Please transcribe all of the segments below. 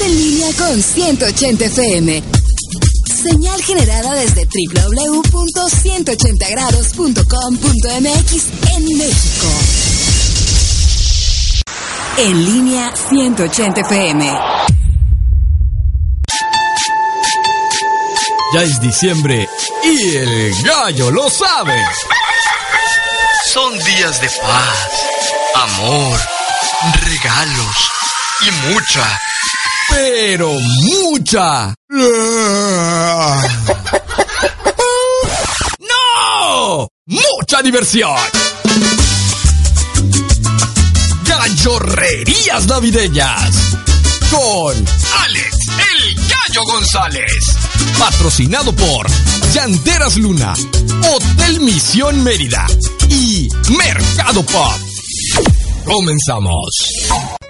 Estás en línea con 180 FM. Señal generada desde www.180grados.com.mx en México. En línea 180 FM. Ya es diciembre y el gallo lo sabe. Son días de paz, amor, regalos y mucha, pero mucha. ¡No! ¡Mucha diversión! Gallorrerías navideñas con Alex el Gallo González. Patrocinado por Llanteras Luna, Hotel Misión Mérida y Mercado Pop. Comenzamos.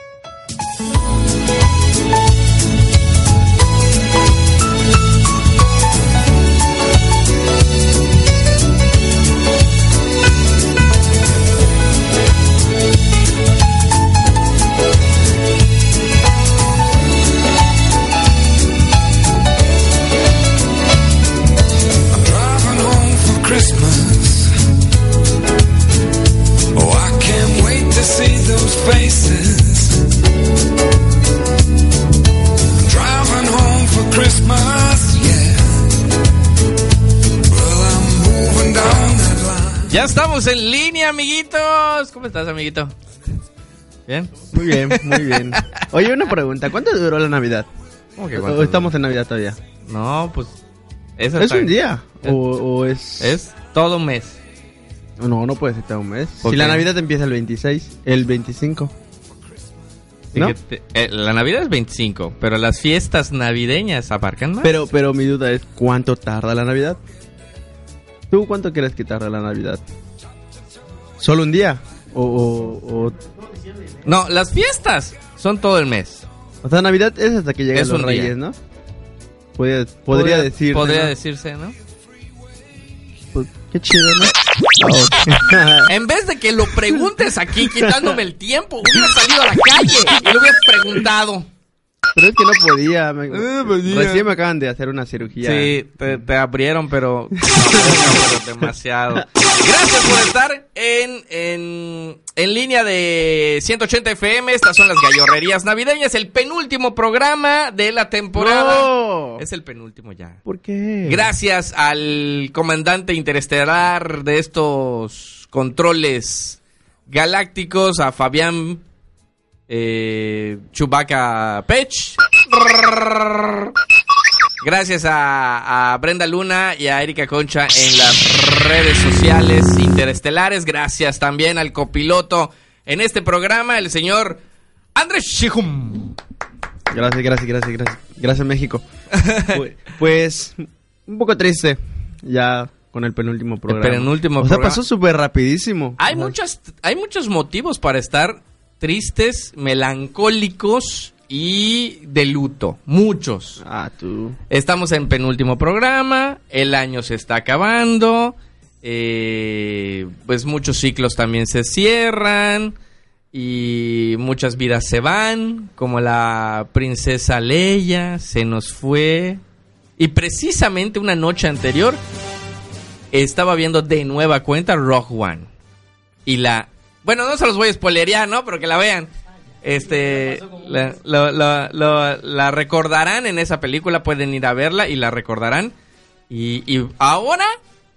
Estamos en línea, amiguitos. ¿Cómo estás, amiguito? ¿Bien? Muy bien, muy bien. Oye, una pregunta. ¿Cuánto duró la Navidad? ¿Cómo que estamos en Navidad todavía? No, pues. ¿Es, ¿Es hasta- un día? Es- ¿O, o es...? Es todo un mes. No, no puede ser todo un mes. ¿Por Si la? Navidad empieza el 26, el 25. ¿No? Fíjate, eh, la Navidad es 25, pero las fiestas navideñas abarcan más. Pero, pero mi duda es, ¿cuánto tarda la Navidad? ¿Tú cuánto crees que tarda la Navidad? ¿Solo un día? O, o, o, No, las fiestas son todo el mes. o sea, Navidad es hasta que llegan Es los día. reyes, ¿no? Podría, podría decir. Podría decirse, ¿no? Pues, qué chido, ¿no? En vez de que lo preguntes aquí quitándome el tiempo, hubiera salido a la calle y lo hubiera preguntado. Pero es que no podía. me- Eh, podía. Recién me acaban de hacer una cirugía. Sí, te, te abrieron, pero, no, pero demasiado. Gracias por estar en, en, en línea de 180 FM. Estas son las gallorrerías navideñas, el penúltimo programa de la temporada. No. Es el penúltimo ya. ¿Por qué? Gracias al comandante interestelar de estos controles galácticos, a Fabián eh, Chubaca Pech. Gracias a, a Brenda Luna y a Erika Concha en las redes sociales interestelares. Gracias también al copiloto en este programa, el señor Andrés Shihum. Gracias, gracias, gracias, gracias. Gracias, México. Pu- pues, un poco triste ya con el penúltimo programa. penúltimo O sea, programa. pasó súper rapidísimo. Hay, O sea, muchas, hay muchos motivos para estar tristes, melancólicos y de luto. Muchos. Ah, tú. Estamos en penúltimo programa, el año se está acabando, eh, pues muchos ciclos también se cierran y muchas vidas se van, como la princesa Leia se nos fue. Y precisamente una noche anterior estaba viendo de nueva cuenta Rock One. Y la... Bueno, no se los voy a spoilerear, ¿no? Pero que la vean. Este, la, recordarán en esa película, pueden ir a verla y la recordarán. Y, y ahora,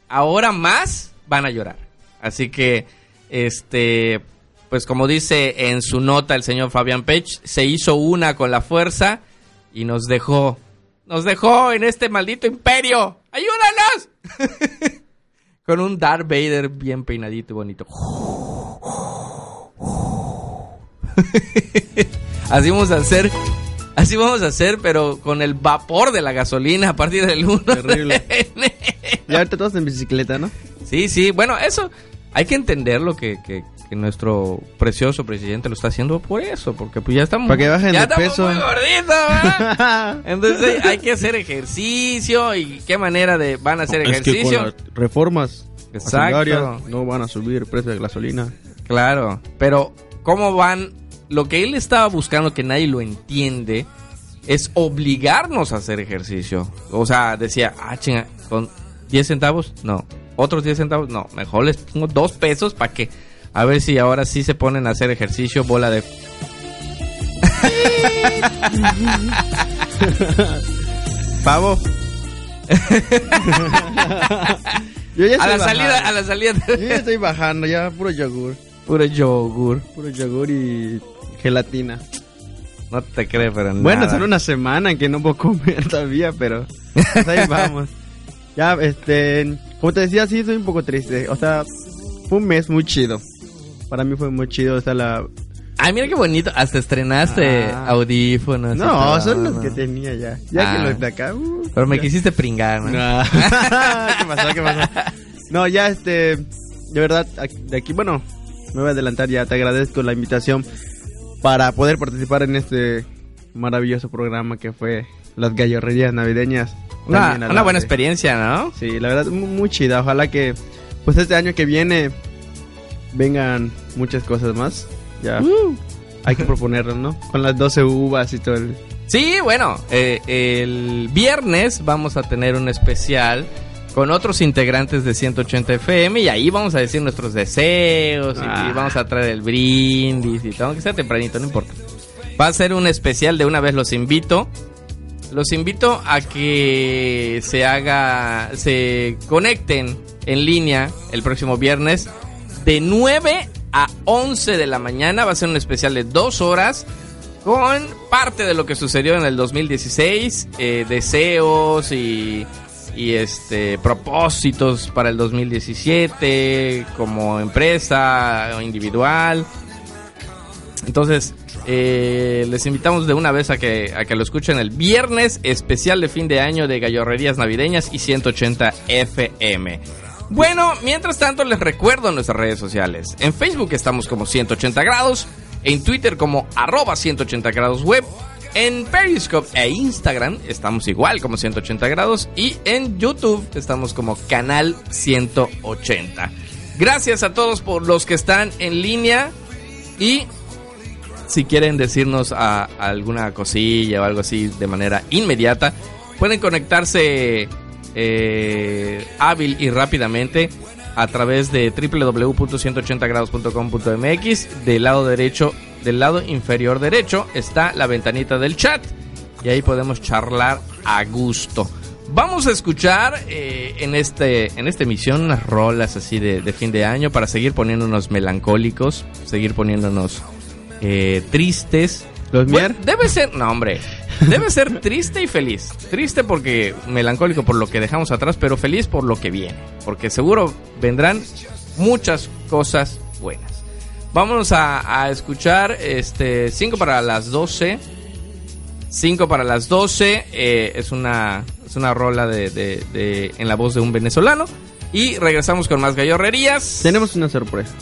ahora más van a llorar. Así que, este, pues como dice en su nota el señor Fabián Pech, se hizo una con la fuerza y nos dejó, nos dejó en este maldito imperio. ¡Ayúdanos! con un Darth Vader bien peinadito y bonito. Así vamos a hacer. Así vamos a hacer, pero con el vapor de la gasolina a partir del 1 Terrible. Y ahorita todos en bicicleta, ¿no? Sí, sí, bueno, eso hay que entenderlo que, que, que nuestro precioso presidente lo está haciendo por eso, porque pues ya estamos, Para que bajen ya de estamos peso. muy gorditos. Entonces hay que hacer ejercicio y qué manera de van a hacer Es que con ejercicio. las reformas Exacto. no van a subir el precio de gasolina. Claro, pero ¿cómo van? Lo que él estaba buscando, que nadie lo entiende, es obligarnos a hacer ejercicio. O sea, decía, ah, chinga, con 10 centavos, no. Otros 10 centavos, no. Mejor les pongo 2 pesos para que, a ver si ahora sí se ponen a hacer ejercicio, bola de... Pavo. Yo ya A la salida, a la salida. Yo ya estoy bajando, ya puro yogur. Puro yogur. Puro yogur y gelatina. No te crees, pero Bueno, nada. solo una semana en que no puedo comer todavía, pero pues ahí vamos. Ya, este, como te decía, sí, soy un poco triste. O sea, fue un mes muy chido. Para mí fue muy chido. O sea, la... Ay, mira qué bonito. Hasta estrenaste Ah. audífonos. No, todo, son los ¿no? que tenía ya. Ya Ah. que los de acá. uh, Pero me ya. quisiste pringar, ¿no? No. ¿Qué pasó? ¿Qué pasó? No, ya este, de verdad, de aquí, bueno, me voy a adelantar ya, te agradezco la invitación para poder participar en este maravilloso programa que fue las gallorrerías navideñas. Una, buena de- experiencia, ¿no? Sí, la verdad, mu- muy chida. Ojalá que, pues este año que viene, vengan muchas cosas más. Ya, Uh. hay que proponerlo, ¿no? Con las 12 uvas y todo el... Sí, bueno, eh, el viernes vamos a tener un especial con otros integrantes de 180 FM y ahí vamos a decir nuestros deseos y, Ah. y vamos a traer el brindis y todo, que sea tempranito, no importa. Va a ser un especial de una vez los invito. Los invito a que se haga, se conecten en línea el próximo viernes de 9 a 11 de la mañana. Va a ser un especial de dos horas con parte de lo que sucedió en el 2016, eh, deseos y, y este propósitos para el 2017 como empresa o individual. Entonces, eh, les invitamos de una vez a que, a que lo escuchen el viernes especial de fin de año de Gallorrerías Navideñas y 180 FM. Bueno, mientras tanto les recuerdo nuestras redes sociales. En Facebook estamos como 180 grados, en Twitter como arroba 180 grados web, en Periscope e Instagram estamos igual como 180 grados y en YouTube estamos como canal 180. Gracias a todos por los que están en línea y si quieren decirnos alguna cosilla o algo así de manera inmediata, pueden conectarse eh, hábil y rápidamente a través de www.180grados.com.mx. Del lado derecho, del lado inferior derecho está la ventanita del chat y ahí podemos charlar a gusto. Vamos a escuchar eh, en este en esta emisión unas rolas así de, de fin de año para seguir poniéndonos melancólicos, seguir poniéndonos eh, tristes. ¿Los Bueno, debe ser, no hombre, debe ser triste y feliz. Triste porque melancólico por lo que dejamos atrás, pero feliz por lo que viene, porque seguro vendrán muchas cosas buenas. Vámonos a, a escuchar este 5 para las 12. 5 para las 12 eh, es una es una rola de, de- de- en la voz de un venezolano y regresamos con más gallorrerías. Tenemos una sorpresa.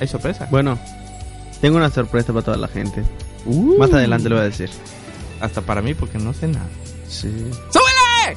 Hay sorpresa. Bueno, tengo una sorpresa para toda la gente. Uh. Más adelante lo voy a decir. Hasta para mí porque no sé nada. Sí. ¡Súbele!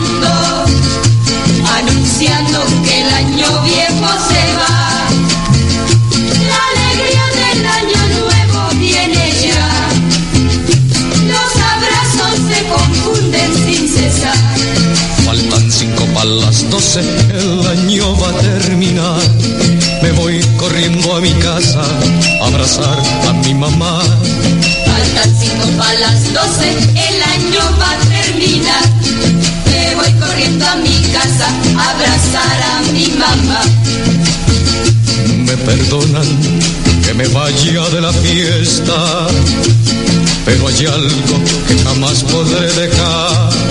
el año va a terminar. Me voy corriendo a mi casa a abrazar a mi mamá. Faltan cinco para las 12, el año va a terminar. Me voy corriendo a mi casa a abrazar a mi mamá. Me perdonan que me vaya de la fiesta, pero hay algo que jamás podré dejar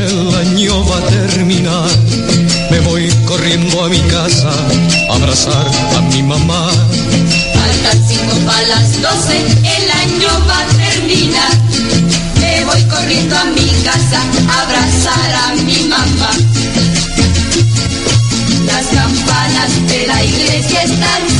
corriendo a mi casa a abrazar a mi mamá. Faltan cinco para las doce, el año va a terminar. Me voy corriendo a mi casa a abrazar a mi mamá. Las campanas de la iglesia están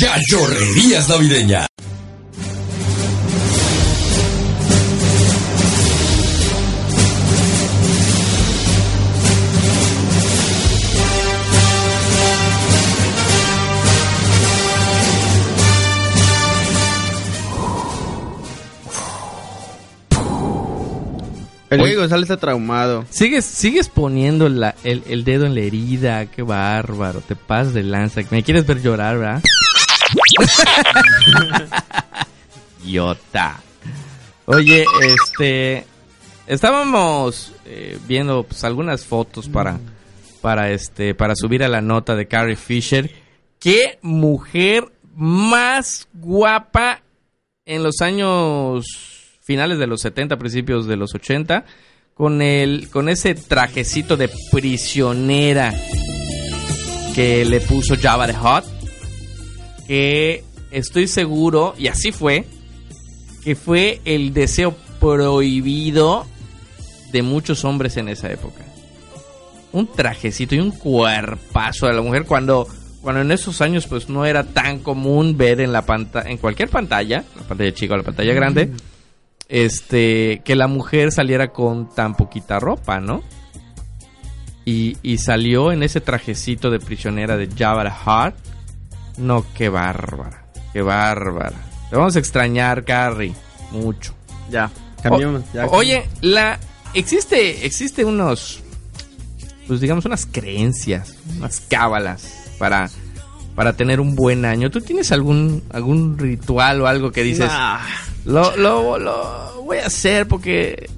línea, Gallorrerías Navideña. El Diego González está traumado. Sigues, sigues poniendo la- el, el dedo en la herida, qué bárbaro, te pasas de lanza. Me quieres ver llorar, ¿verdad? Idiota. Oye, este, estábamos eh, viendo pues, algunas fotos para, para este, para subir a la nota de Carrie Fisher. Qué mujer más guapa en los años finales de los 70, principios de los 80, con el con ese trajecito de prisionera que le puso Java the Hot, que estoy seguro, y así fue, que fue el deseo prohibido de muchos hombres en esa época. Un trajecito y un cuerpazo de la mujer cuando cuando en esos años pues no era tan común ver en la pantalla en cualquier pantalla, la pantalla chica o la pantalla grande, este que la mujer saliera con tan poquita ropa, ¿no? Y, y salió en ese trajecito de prisionera de Jabba the Hutt. No, qué bárbara, qué bárbara. Te vamos a extrañar, Carrie, mucho. Ya, cambiamos. O- ya, oye, la existe existe unos pues digamos unas creencias, unas cábalas para para tener un buen año. ¿Tú tienes algún algún ritual o algo que dices, Nah, lo, lo, lo voy a hacer porque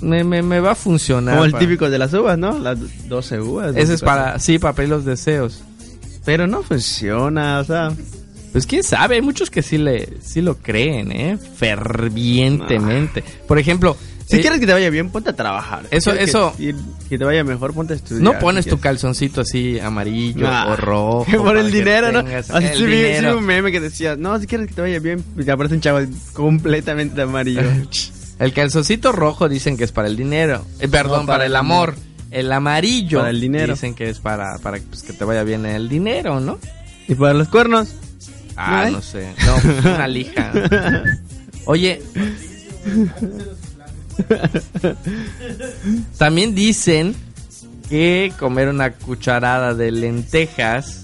me, me, me va a funcionar? como el para- típico de las uvas, ¿no? Las 12 uvas. Ese es para, sí, para pedir los deseos. Pero no funciona, o sea. Pues quién sabe, hay muchos que sí le sí lo creen, ¿eh? Fervientemente. Por ejemplo, Si eh, quieres que te vaya bien, ponte a trabajar. Si Eso- eso- Que, te vaya mejor, ponte a estudiar. no pones Si tu calzoncito así amarillo Nah. o rojo. Por el dinero, ¿no? Así el sí vi- sí vi dinero. un meme que decía, no, si quieres que te vaya bien, te aparece un chavo completamente amarillo. El calzoncito rojo dicen que es para el dinero. Eh, perdón, No, para, el amor. El amarillo Para el dinero. dicen que es para, para pues, que te vaya bien el dinero, ¿no? y para los cuernos. Ah, no sé. No, pues, una lija. Oye. También dicen que comer una cucharada de lentejas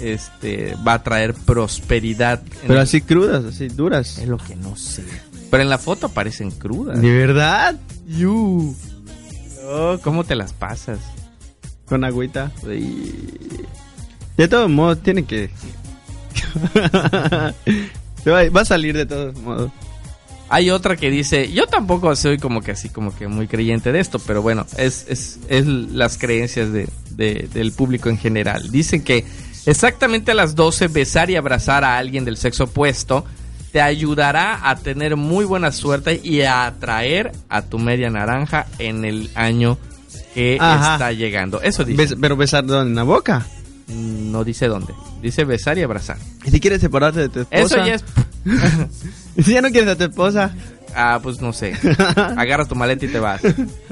este va a traer prosperidad. Pero el- así crudas, así duras. es lo que no sé. Pero en la foto aparecen crudas. ¿De verdad? You. Oh, ¿Cómo te las pasas? con agüita. Y... De todos modos, tiene que... Va, va a salir de todos modos. Hay otra que dice, yo tampoco soy como que así, como que muy creyente de esto, pero bueno, es, es, es las creencias de, de- del público en general. Dicen que exactamente a las 12 besar y abrazar a alguien del sexo opuesto te ayudará a tener muy buena suerte y a atraer a tu media naranja en el año que Ajá. está llegando. Eso dice. Bes- pero besar en la boca. No dice dónde. Dice besar y abrazar. Y si quieres separarte de tu esposa. Eso ya es... Y si ya no quieres a tu esposa. Ah, pues no sé. Agarras tu maleta y te vas.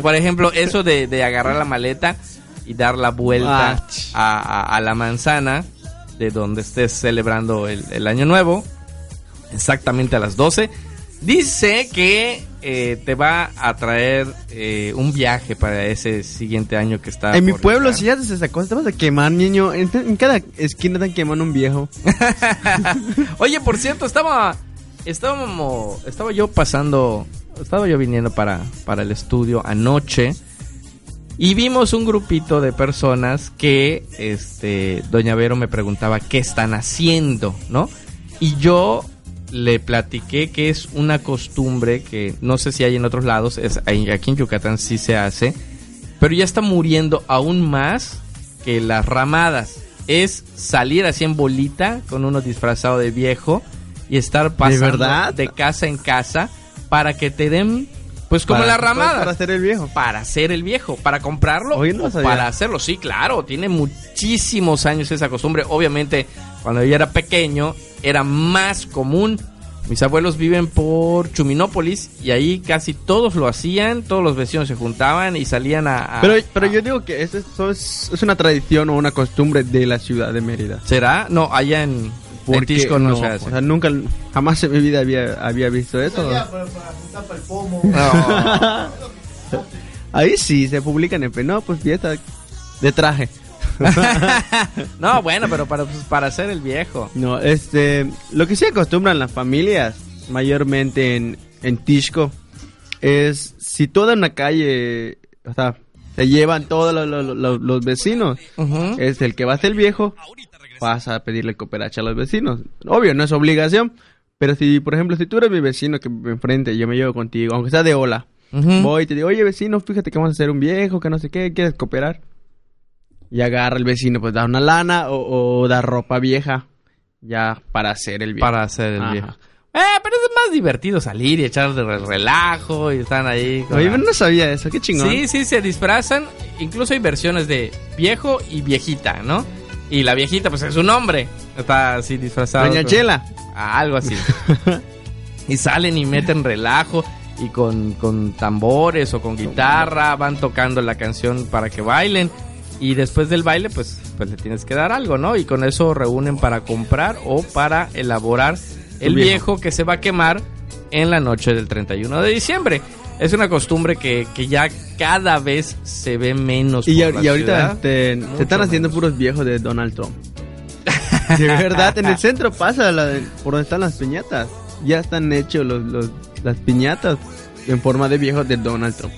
Por ejemplo, eso de, de agarrar la maleta y dar la vuelta Ah, a, a- a la manzana de donde estés celebrando el, el año nuevo, exactamente a las 12. Dice que eh, te va a traer eh, un viaje para ese siguiente año que está. en mi pueblo, llegar. si haces esa cosa, te vas a quemar, niño. En, en cada esquina están quemando un viejo. Oye, por cierto, estaba estábamos estaba yo pasando, estaba yo viniendo para para el estudio anoche y vimos un grupito de personas que este doña Vero me preguntaba qué están haciendo, ¿no? Y yo le platiqué que es una costumbre que no sé si hay en otros lados, es aquí en Yucatán sí se hace, pero ya está muriendo aún más que las ramadas. Es salir así en bolita con uno disfrazado de viejo y estar pasando verdad? de casa en casa para que te den, pues como Para- las ramadas. Para hacer el viejo. Para hacer el viejo, para comprarlo no sabía. para hacerlo. Sí, claro, tiene muchísimos años esa costumbre. Obviamente, cuando yo era pequeño, era más común. Mis abuelos viven por Chuminópolis y ahí casi todos lo hacían, todos los vecinos se juntaban y salían a... a- Pero, pero a- yo digo que eso es, es, una tradición o una costumbre de la ciudad de Mérida. ¿Será? No, allá en, en Tisco no, no, se hace. o sea, nunca, jamás en mi vida había, había visto eso. No. Ahí sí, se publican en no, pues fiesta de traje. no, bueno, pero para, pues, para hacer el viejo. No, este, lo que sí acostumbran las familias, mayormente en, en Tishko, es si toda una calle, o sea, se llevan todos los, los- los- los vecinos, es el que va a ser viejo, vas a pedirle cooperacha a los vecinos. Obvio, no es obligación, pero si, por ejemplo, si tú eres mi vecino que me enfrente, yo me llevo contigo, aunque sea de hola, voy y te digo, oye vecino, fíjate que vamos a hacer un viejo, que no sé qué, ¿quieres cooperar? Y agarra el vecino, pues da una lana o, o da ropa vieja, ya para hacer el viejo. Para hacer el Ajá. viejo. Eh, pero es más divertido salir y echar de re- relajo y están ahí. con Oye, no sabía eso, qué chingón. Sí, sí, se disfrazan. Incluso hay versiones de viejo y viejita, ¿no? Y la viejita, pues es un hombre. Está así disfrazado. Doña con- Chela. Ah, algo así. y salen y meten relajo y con, con tambores o con guitarra van tocando la canción para que bailen. Y después del baile, pues, pues le tienes que dar algo, ¿no? Y con eso reúnen para comprar o para elaborar el viejo. viejo que se va a quemar en la noche del 31 de diciembre. Es una costumbre que, que ya cada vez se ve menos. Y, por a- la y ahorita se están haciendo menos. puros viejos de Donald Trump. De verdad, en el centro pasa la de- por donde están las piñatas. Ya están hechos los, los- las piñatas en forma de viejos de Donald Trump.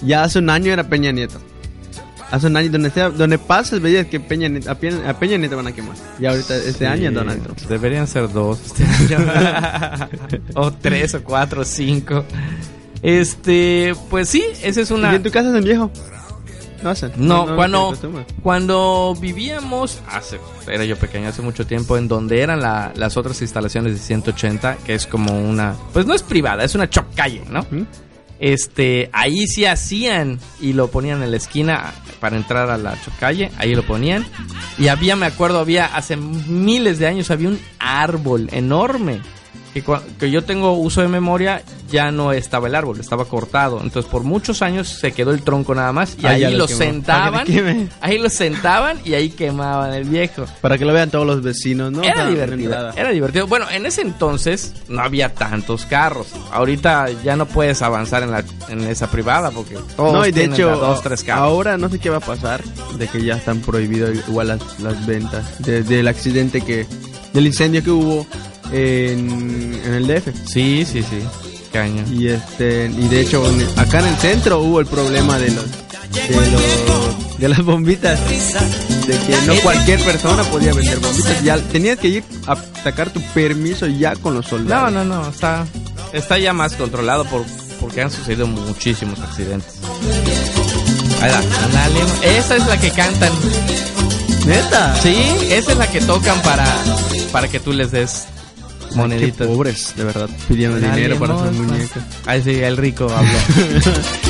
Ya hace un año era Peña Nieto. Hace un año, donde, sea, donde pases, veías que Peña, Nieto- a, Peña, a Peña Nieto van a quemar. Y ahorita, este Sí, año es Donald Trump. Deberían ser dos este año. o tres, o cuatro, o cinco. Este, pues sí, esa es ¿Y una. en tu casa hacen viejo? No hacen. No, cuando, se acostumbra. cuando vivíamos, hace, era yo pequeño, hace mucho tiempo, en donde eran la- las otras instalaciones de 180, que es como una, pues no es privada, es una chocalle, ¿no? ¿Mm? Este, ahí sí hacían y lo ponían en la esquina para entrar a la chocalle, ahí lo ponían. Y había, me acuerdo, había hace miles de años, había un árbol enorme. Que, yo tengo uso de memoria, ya no estaba el árbol, estaba cortado. Entonces, por muchos años se quedó el tronco nada más. Y Ah, ahí lo sentaban. Queme. Ahí lo sentaban y ahí quemaban el viejo. Para que lo vean todos los vecinos, ¿no? Era divertido. Era divertido. Bueno, en ese entonces no había tantos carros. Ahorita ya no puedes avanzar en, la, en esa privada porque todos No, y de tienen hecho, a dos, tres carros. ahora no sé qué va a pasar de que ya están prohibidos igual las, las ventas de- del accidente que del incendio que hubo en, en el DF Sí, sí, sí. Caño. y este y de hecho en- acá en el centro hubo el problema de los de los de las bombitas de que no cualquier persona podía vender bombitas ya tenías que ir a sacar tu permiso ya con los No, soldados no, no. Está, está ya más controlado por, porque han sucedido muchísimos accidentes. Ahí va, ándale. Esa es la que cantan. neta Sí, esa es la que tocan para, para que tú les des moneditas. Qué pobres, de verdad, pidiendo dinero para sus muñecas. Ahí sí, el rico habló.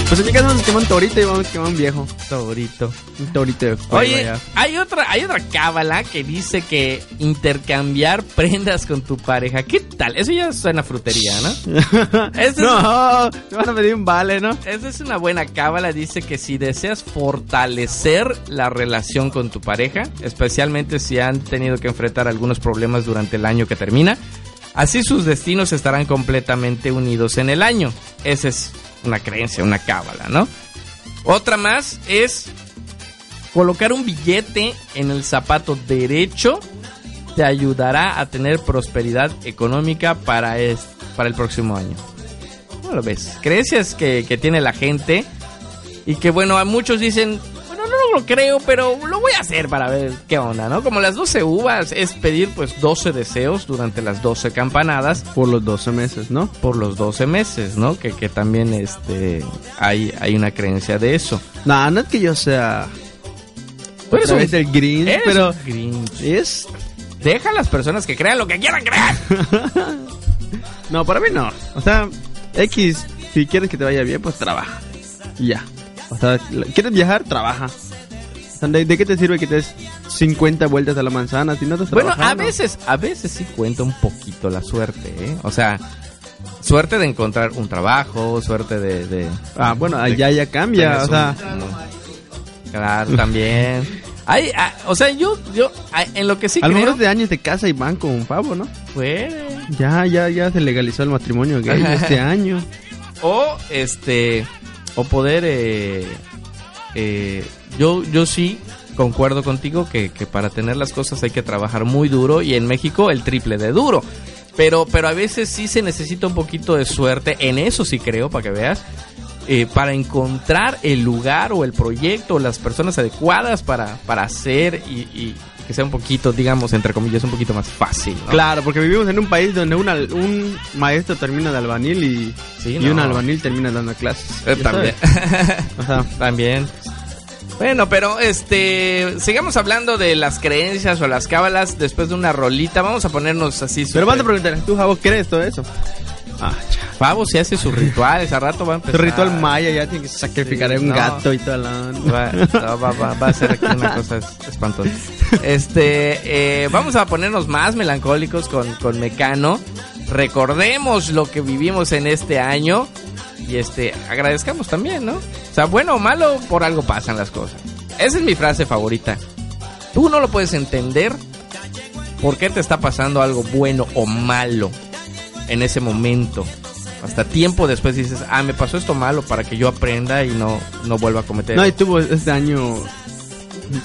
Pues en mi casa vamos a quemar un torito y vamos a quemar un viejo. Torito. Un torito de fuego Oye, ya. hay otra, hay otra cábala que dice que intercambiar prendas con tu pareja. ¿Qué tal? Eso ya suena frutería, ¿no? Es- no, te van a pedir un vale, ¿no? Esa es una buena cábala. Dice que si deseas fortalecer la relación con tu pareja, especialmente si han tenido que enfrentar algunos problemas durante el año que termina, así sus destinos estarán completamente unidos en el año. Esa es una creencia, una cábala, ¿no? Otra más es colocar un billete en el zapato derecho te ayudará a tener prosperidad económica para, para el próximo año. ¿Cómo lo ves? Creencias que, que tiene la gente y que, bueno, a muchos dicen, lo creo, pero lo voy a hacer para ver qué onda, ¿no? Como las 12 uvas es pedir, pues, 12 deseos durante las 12 campanadas Por los 12 meses, ¿no? por los 12 meses, ¿no? Que, que también este, hay, hay una creencia de eso. No, no es que yo sea. Tú eres un- green, Eres pero un Grinch. es. Deja a las personas que crean lo que quieran creer. No, para mí no. O sea, X, si quieres que te vaya bien, pues trabaja. Y ya. O sea, ¿quieres viajar? Trabaja. ¿De, de qué te sirve que te des 50 vueltas a la manzana si no estás Bueno, a veces, a veces sí cuenta un poquito la suerte, ¿eh? O sea, suerte de encontrar un trabajo, suerte de... de Ah, bueno, de- allá ya cambia, o sea... un- no. Claro, también. Hay, ah, o sea, yo, yo, ah, en lo que sí a lo creo... mejor de años te casa y van con un pavo, ¿no? Puede. Ya, ya, ya se legalizó el matrimonio gay este año. O, este, o poder, eh, eh, yo, yo sí concuerdo contigo que, que para tener las cosas hay que trabajar muy duro y en México el triple de duro. Pero, pero a veces sí se necesita un poquito de suerte, en eso sí creo, para que veas, eh, para encontrar el lugar o el proyecto o las personas adecuadas para, para hacer y, y que sea un poquito, digamos, entre comillas, un poquito más fácil. ¿no? Claro, porque vivimos en un país donde un, al- un maestro termina de albanil y, Sí, y un no. albanil termina dando clases. Eh, también. O sea, También. Bueno, pero este, sigamos hablando de las creencias o las cábalas después de una rolita. Vamos a ponernos así. pero vas a preguntar, ¿tú, Javo, crees todo eso? Ah. Pavo se hace su ritual, ese rato va a empezar. ritual maya ya tiene que sacrificar Sí, a un no. gato y toda la... Va, no, va, va- va a ser aquí una cosa es- espantosa. Este, eh, vamos a ponernos más melancólicos con, con Mecano. Recordemos lo que vivimos en este año y este, agradezcamos también, ¿no? O sea, bueno o malo, por algo pasan las cosas. Esa es mi frase favorita. Tú no lo puedes entender por qué te está pasando algo bueno o malo en ese momento. Hasta tiempo después dices, ah, me pasó esto malo para que yo aprenda y no, no vuelva a cometer. No, y tuvo este año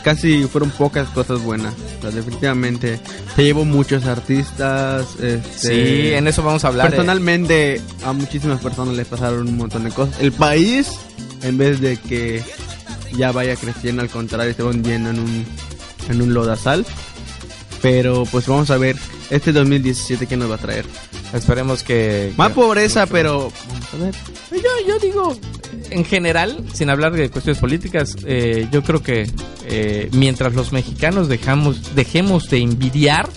casi fueron pocas cosas buenas. O sea, definitivamente se llevó muchos artistas. Este, Sí, en eso vamos a hablar. Personalmente, a muchísimas personas les pasaron un montón de cosas. El país, en vez de que ya vaya creciendo, al contrario, se va hundiendo en un, en un lodazal. Pero pues vamos a ver este 2017 que nos va a traer. Esperemos que... Más que- pobreza, pero vamos a ver. Yo, yo digo, en general, sin hablar de cuestiones políticas, eh, yo creo que eh, mientras los mexicanos dejamos, dejemos de envidiar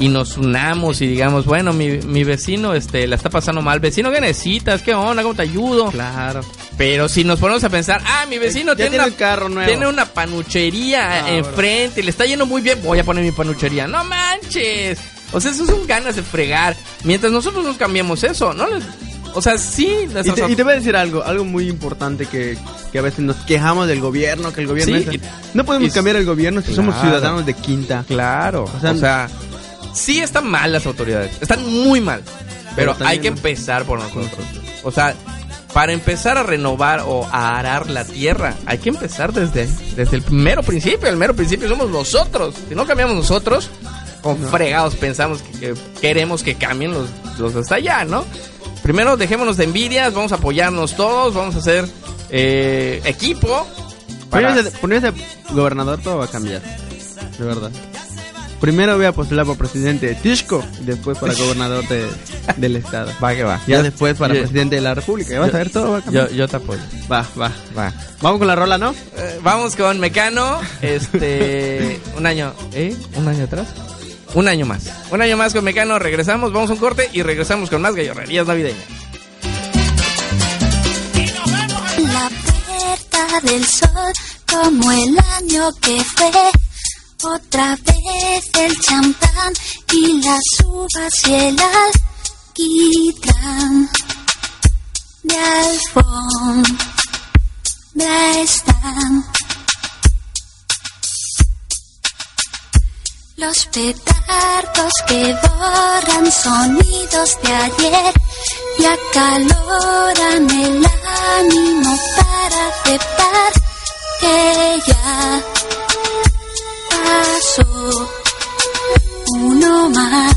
y nos unamos y digamos, bueno, mi, mi vecino este, la está pasando mal, vecino, ¿qué necesitas? ¿Qué onda? ¿Cómo te ayudo? Claro. Pero si nos ponemos a pensar, ah, mi vecino Ya tiene, tiene una, un carro nuevo. tiene una panuchería Ah, enfrente y le está yendo muy bien, voy a poner mi panuchería. ¡No manches! O sea, eso son ganas de fregar. Mientras nosotros nos cambiamos eso, ¿no? les- O sea, sí, Y te, y te voy a decir algo, algo muy importante que, que a veces nos quejamos del gobierno, que el gobierno Sí, es- y- no podemos y- cambiar el gobierno si somos ciudadanos de quinta. Claro. O O sea, sí están mal las autoridades. Están muy mal. Pero, hay que empezar por nosotros. O sea, para empezar a renovar o a arar la tierra, hay que empezar desde, desde el mero principio. El mero principio somos nosotros. Si no cambiamos nosotros, con fregados pensamos que, que queremos que cambien los, los hasta allá, ¿no? Primero dejémonos de envidias, vamos a apoyarnos todos, vamos a hacer eh, equipo. para- Ponerse, gobernador todo va a cambiar, de verdad. Primero voy a postular para presidente de Tishko, y después para gobernador de- del estado. Va que va. Ya Yo- después para yo- presidente de la república. Ya vas a ver todo va a cambiar. Yo, yo te apoyo. Va, va. Va. Vamos con la rola, ¿no? Eh, vamos con Mecano. Este. un año. ¿Eh? ¿Un año atrás? un año más. Un año más con Mecano, regresamos, vamos a un corte y regresamos con más gallorrerías navideñas. La puerta del sol, como el año que fue, otra vez el champán y las uvas y el alquitrán de alfombra. los petardos que borran sonidos de ayer y acaloran el ánimo para aceptar que ya pasó uno más.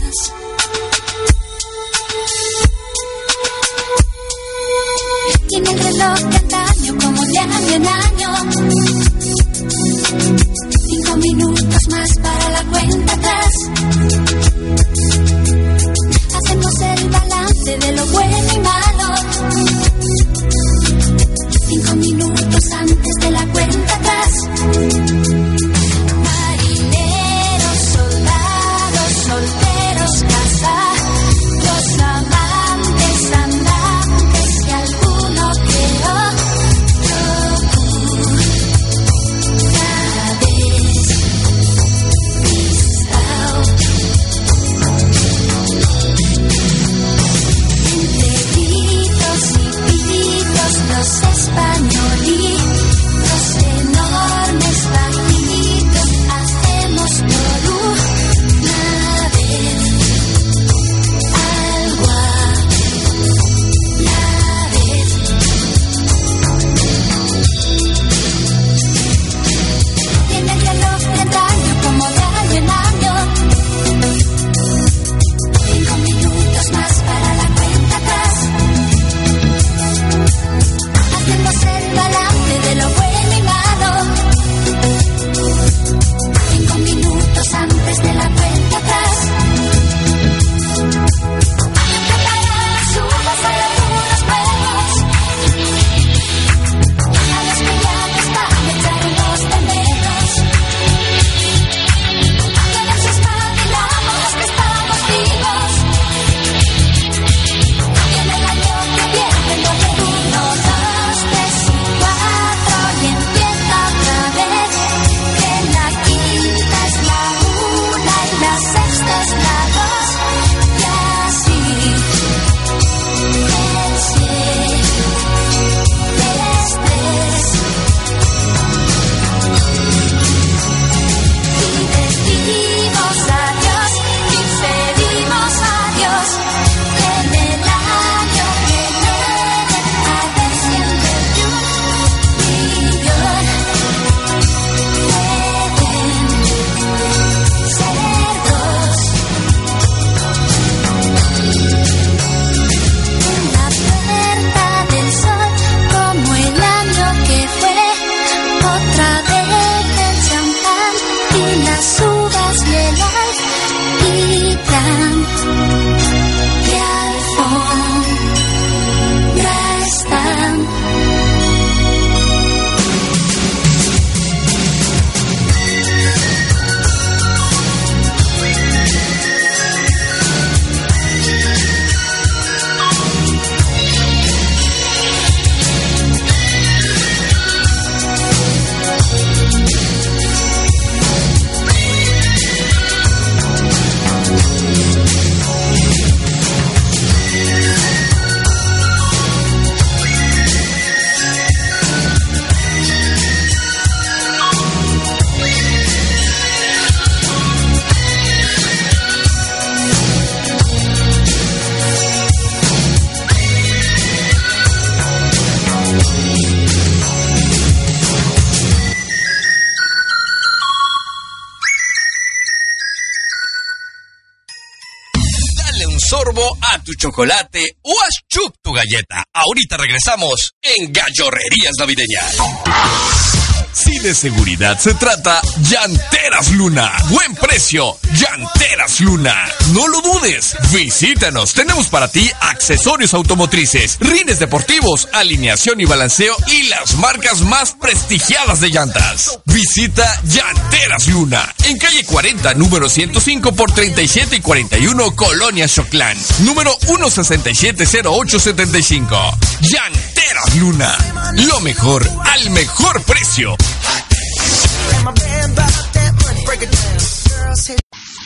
tu chocolate o haz tu galleta. Ahorita regresamos en Gallorrerías Navideñas. Si de seguridad se trata, Llanteras Luna. Buen precio, Llanteras Luna. No lo dudes, visítanos. Tenemos para ti accesorios automotrices, rines deportivos, alineación y balanceo y las marcas más prestigiadas de llantas. Visita Llanteras Luna en calle 40, número 105 por 37 y 41, Colonia Choclán. Número 1670875. Llanteras Luna. Lo mejor al mejor precio.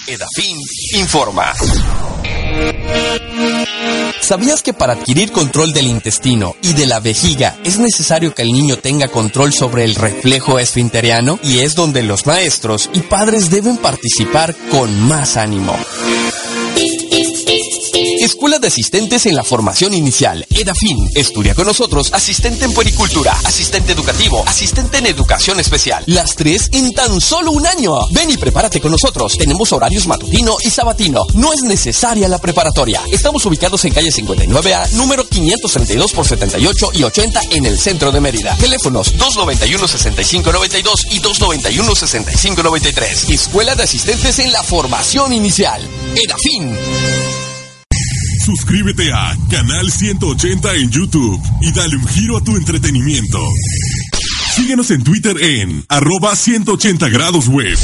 Edafin informa. ¿Sabías que para adquirir control del intestino y de la vejiga es necesario que el niño tenga control sobre el reflejo esfinteriano? Y es donde los maestros y padres deben participar con más ánimo. Escuela de Asistentes en la Formación Inicial, EDAFIN. Estudia con nosotros asistente en puericultura, asistente educativo, asistente en educación especial. Las tres en tan solo un año. Ven y prepárate con nosotros. Tenemos horarios matutino y sabatino. No es necesaria la preparatoria. Estamos ubicados en calle 59A, número 532 por 78 y 80 en el centro de Mérida. Teléfonos 291-6592 y 291-6593. Escuela de Asistentes en la Formación Inicial, EDAFIN. Suscríbete a Canal 180 en YouTube y dale un giro a tu entretenimiento. Síguenos en Twitter en arroba 180 grados web.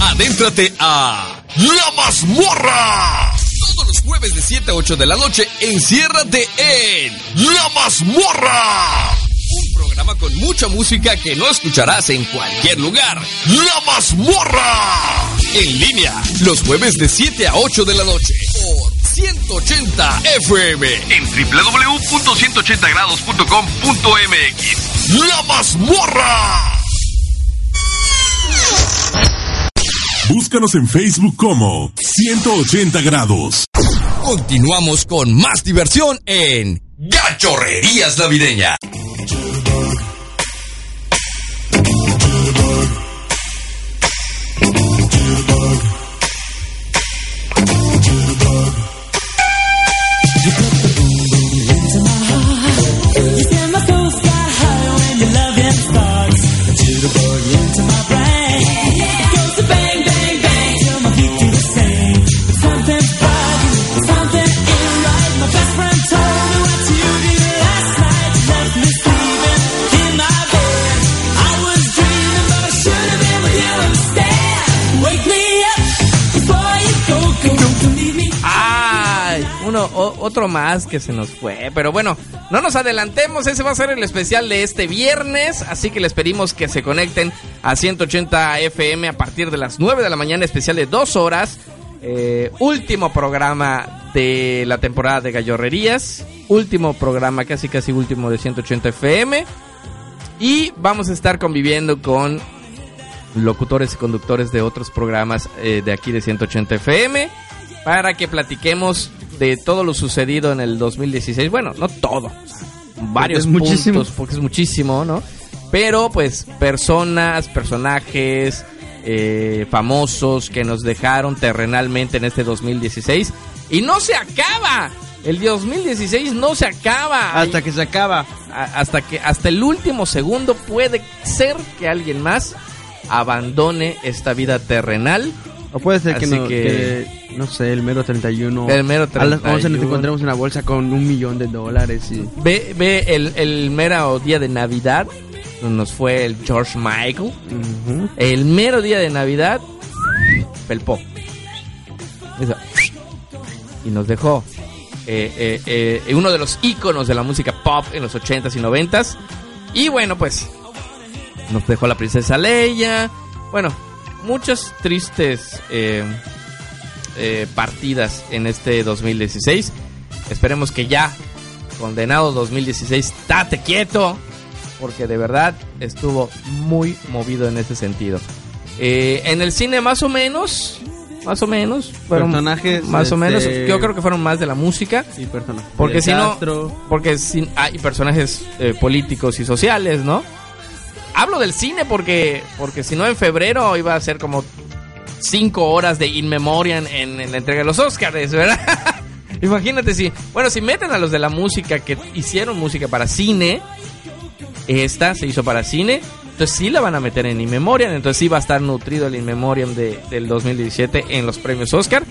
Adéntrate a La Mazmorra. Todos los jueves de 7 a 8 de la noche, enciérrate en La Mazmorra. Un programa con mucha música que no escucharás en cualquier lugar. La Mazmorra. En línea, los jueves de 7 a 8 de la noche. Por 180 FM. En www.180grados.com.mx. La Mazmorra. Búscanos en Facebook como 180 grados. Continuamos con más diversión en Gachorrerías Navideña. O- otro más que se nos fue. Pero bueno, no nos adelantemos. Ese va a ser el especial de este viernes. Así que les pedimos que se conecten a 180 FM a partir de las 9 de la mañana. Especial de dos horas. Eh, último programa de la temporada de Gallorrerías. Último programa, casi casi último de 180 FM. Y vamos a estar conviviendo con locutores y conductores de otros programas eh, de aquí de 180 FM para que platiquemos de todo lo sucedido en el 2016. Bueno, no todo, varios muchísimo. puntos, porque es muchísimo, ¿no? Pero pues personas, personajes eh, famosos que nos dejaron terrenalmente en este 2016 y no se acaba. El 2016 no se acaba. Hasta que se acaba. A- hasta que hasta el último segundo puede ser que alguien más abandone esta vida terrenal. O puede ser que Así no, que- que, no sé, el mero 31. El mero A las 11 nos 31. encontramos una bolsa con un millón de dólares y... Ve, ve el, el mero día de Navidad, nos fue el George Michael. Ujú. El mero día de Navidad, pelpó. Hizo, Y nos dejó eh, eh, eh, uno de los íconos de la música pop en los 80s y 90s. Y bueno, pues nos dejó la princesa Leia. Bueno, muchas tristes eh, eh, partidas en este 2016. Esperemos que ya, condenado 2016, tate quieto, porque de verdad estuvo muy movido en ese sentido. Eh, en el cine más o menos, más o menos, fueron Personajes, más o menos, este- yo creo que fueron más de la música. Sí, personas. Porque si no, porque si, hay personajes eh, políticos y sociales, ¿no? Hablo del cine porque, porque si no en febrero iba a ser como cinco horas de in memoriam en, la entrega de los Oscars, ¿verdad? Imagínate si, bueno, si meten a los de la música que hicieron música para cine, esta se hizo para cine, entonces sí la van a meter en In Memoriam, entonces sí va a estar nutrido el In Memoriam de, del 2017 en los premios Oscar.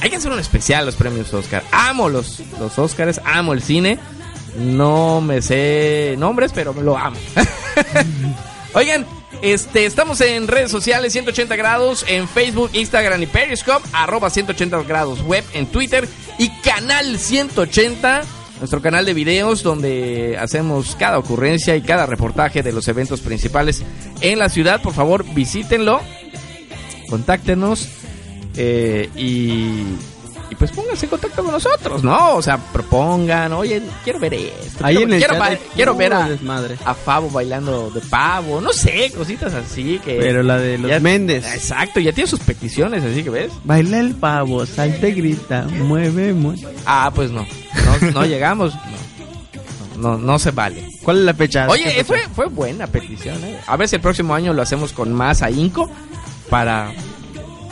Hay que hacer un especial los premios Oscar. Amo los, los Oscars, amo el cine. No me sé nombres, pero me lo amo. Oigan, este, estamos en redes sociales 180 grados, en Facebook, Instagram y Periscope, arroba 180 grados web en Twitter y canal 180, nuestro canal de videos donde hacemos cada ocurrencia y cada reportaje de los eventos principales en la ciudad. Por favor, visítenlo, contáctenos eh, y, y pues pónganse en contacto con nosotros, ¿no? O sea, propongan, oye, quiero ver esto. Ahí quiero, en el quiero, chat ver a, desmadre. a Fabo bailando de pavo, no sé, cositas así que... Pero la de los Ya- Méndez. Exacto, ya tiene sus peticiones, así que ves. Baila el pavo, salta y grita, mueve, mueve. Ah, pues no, no, no llegamos, no. no, no se vale. ¿Cuál es la fecha? ¿Qué Oye, fue, fue buena petición, ¿eh? A ver si el próximo año lo hacemos con más ahínco para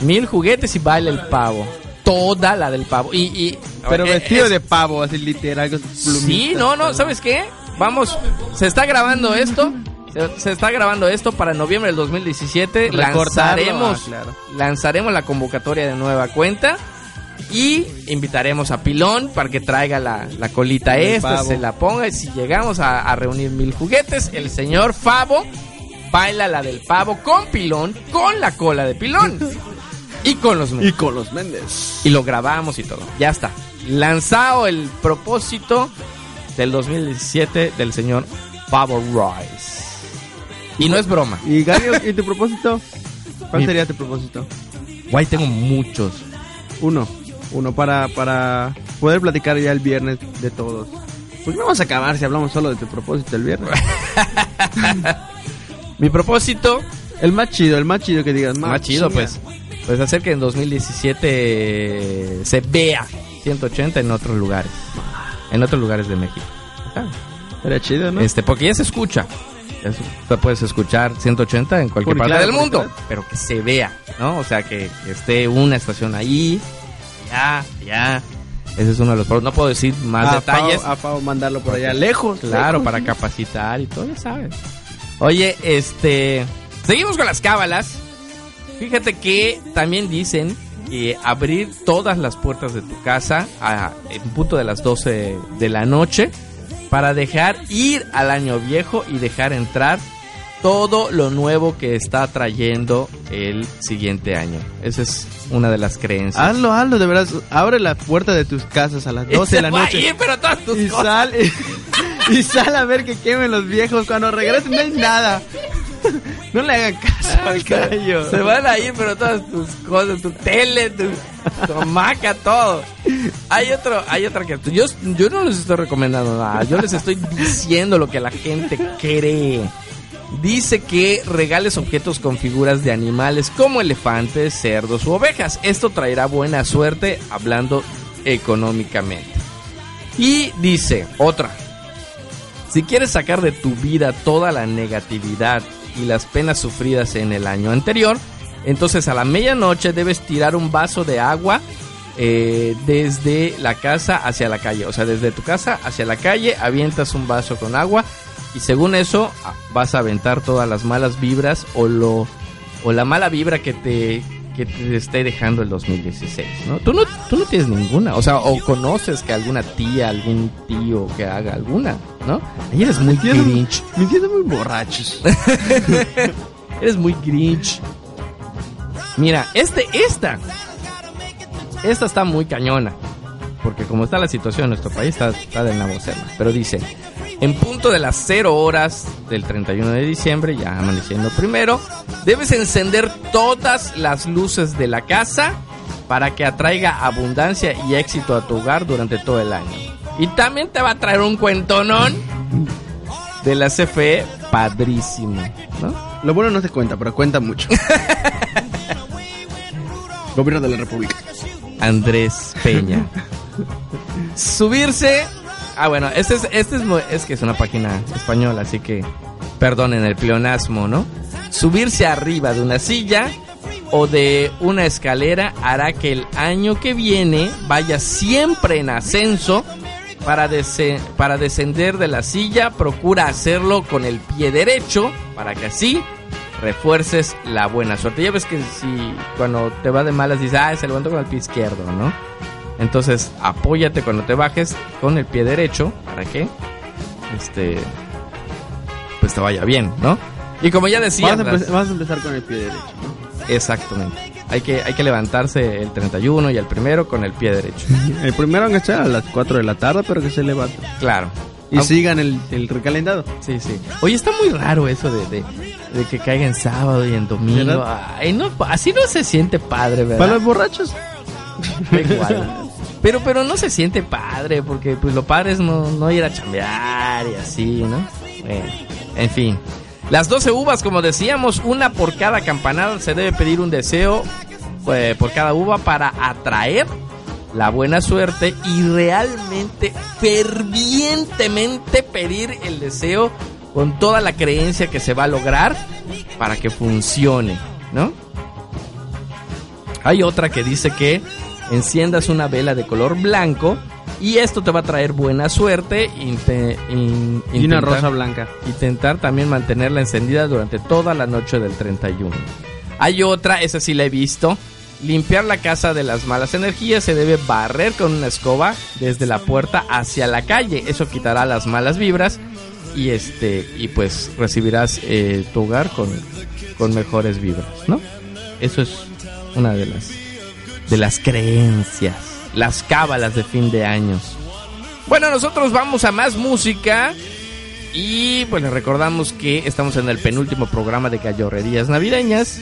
mil juguetes y baila el pavo. Toda la del pavo. Y, y Pero eh, vestido es- de pavo, así literal, con. Sí, no, no, ¿sabes qué? Vamos, se está grabando esto. Se, está grabando esto para noviembre del 2017. Recortarlo, Lanzaremos, ah, claro. lanzaremos la convocatoria de nueva cuenta. Y invitaremos a Pilón para que traiga la, la colita El esta, pavo. se la ponga. Y si llegamos a, a reunir mil juguetes, el señor Favo baila la del pavo con Pilón, con la cola de Pilón. y con los Y con los Méndez. y lo grabamos y todo. Ya está. Lanzado el propósito del 2017 del señor Pavo Royce. Y no es broma. ¿Y Gario, y tu propósito? ¿Cuál Mi- sería tu propósito? Guay, tengo muchos. Uno. Uno para, para poder platicar ya el viernes de todos. Porque no vamos a acabar si hablamos solo de tu propósito el viernes. Mi propósito, El más chido, el más chido que digas. más chido, pues, pues hacer que en 2017 se vea 180 en otros lugares. En otros lugares de México. Ajá. Sería chido, ¿no? Este, porque ya se escucha. Ya se- tú puedes escuchar 180 en cualquier parte claro, del mundo, claro. pero que se vea, ¿no? O sea, que, que esté una estación ahí, ya, ya. Ese es uno de los No puedo decir más a detalles. A Pau mandarlo por allá lejos. Claro, lejos. para capacitar y todo, ya sabes. Oye, este. Seguimos con las cábalas. Fíjate que también dicen que abrir todas las puertas de tu casa a, en punto de las 12 de la noche para dejar ir al año viejo y dejar entrar todo lo nuevo que está trayendo el siguiente año. Esa es una de las creencias. Hazlo, hazlo, de verdad. Abre la puerta de tus casas a las 12 de la noche. pero todas tus Y cosas. sal, y sal a ver que quemen los viejos. Cuando regresen no hay nada. No le hagan caso al gallo. Se van a ir, pero todas tus cosas, tu tele, tu, tu hamaca, todo. Hay otro, hay otra que yo, yo no les estoy recomendando nada, yo les estoy diciendo lo que la gente cree. Dice que regales objetos con figuras de animales como elefantes, cerdos u ovejas. Esto traerá buena suerte hablando económicamente. Y dice otra, si quieres sacar de tu vida toda la negatividad y las penas sufridas en el año anterior, entonces a la medianoche debes tirar un vaso de agua eh, desde la casa hacia la calle. O sea, desde tu casa hacia la calle avientas un vaso con agua y según eso ah, vas a aventar todas las malas vibras o lo o la mala vibra que te que te esté dejando el 2016, ¿no? Tú no tú no tienes ninguna, o sea, o conoces que alguna tía, algún tío que haga alguna, ¿no? Ahí eres muy grinch. Tíos son muy borrachos. Eres muy grinch. Mira, este, esta. Esta está muy cañona. Porque como está la situación en nuestro país, está, está del nabocema. Pero dice, en punto de las 0 horas del 31 de diciembre, ya amaneciendo primero, debes encender todas las luces de la casa para que atraiga abundancia y éxito a tu hogar durante todo el año. Y también te va a traer un cuentonón de la CFE padrísimo, ¿no? Lo bueno no se cuenta, pero cuenta mucho. Gobierno de la República. Andrés Peña. Subirse. Ah, bueno, este es, este es, es que es una página española, así que perdonen el pleonasmo, ¿no? Subirse arriba de una silla o de una escalera hará que el año que viene vaya siempre en ascenso. Para, dese- para descender de la silla, procura hacerlo con el pie derecho para que así refuerces la buena suerte. Ya ves que si cuando te va de malas dices, ah, se levantó con el pie izquierdo, ¿no? Entonces, apóyate cuando te bajes con el pie derecho para que este pues te vaya bien, ¿no? Y como ya decía, Vas a, empe- vas a empezar con el pie derecho. ¿no? exactamente. Hay que hay que levantarse el 31 y el primero con el pie derecho. El primero aunque sea a las 4 de la tarde, pero que se levante. Claro. Y Aunque- sigan el, el recalentado. Sí, sí. Oye, está muy raro eso de, de, de que caiga en sábado y en domingo. ¿Verdad? Ay, no, así no se siente padre, ¿verdad? Para los borrachos. Da igual. Pero, pero no se siente padre, porque pues lo padre es no, no ir a chambear y así, ¿no? En fin. Las 12 uvas, como decíamos, una por cada campanada, se debe pedir un deseo eh, por cada uva para atraer la buena suerte y realmente, fervientemente pedir el deseo con toda la creencia que se va a lograr para que funcione, ¿no? Hay otra que dice que enciendas una vela de color blanco y esto te va a traer buena suerte in- Y una rosa blanca. Intentar también mantenerla encendida durante toda la noche del 31. Hay otra, esa sí la he visto. Limpiar la casa de las malas energías se debe barrer con una escoba desde la puerta hacia la calle. Eso quitará las malas vibras y este y pues recibirás eh, tu hogar con, con mejores vibras, ¿no? Eso es una de las de las creencias, las cábalas de fin de años. Bueno, nosotros vamos a más música y pues les recordamos que estamos en el penúltimo programa de Gallorrerías Navideñas.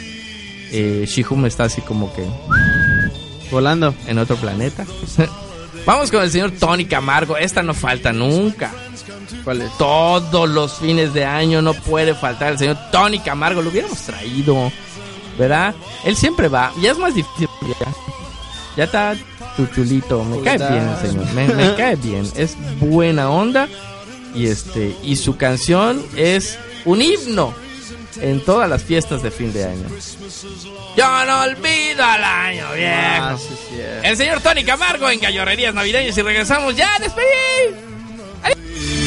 Eh, Shihum está así como que Volando. en otro planeta. Vamos con el señor Tony Camargo. Esta no falta nunca. ¿Cuál es? Todos los fines de año no puede faltar el señor Tony Camargo. Lo hubiéramos traído, ¿verdad? Él siempre va. Ya es más difícil. Ya está tu chulito. Me cae bien señor. Me, me cae bien. Es buena onda. Y este y su canción es un himno en todas las fiestas de fin de año. Yo no olvido al año viejo. Ah, sí, sí. El señor Tony Camargo en Gallorrerías Navideñas y regresamos ya, despedí. Yo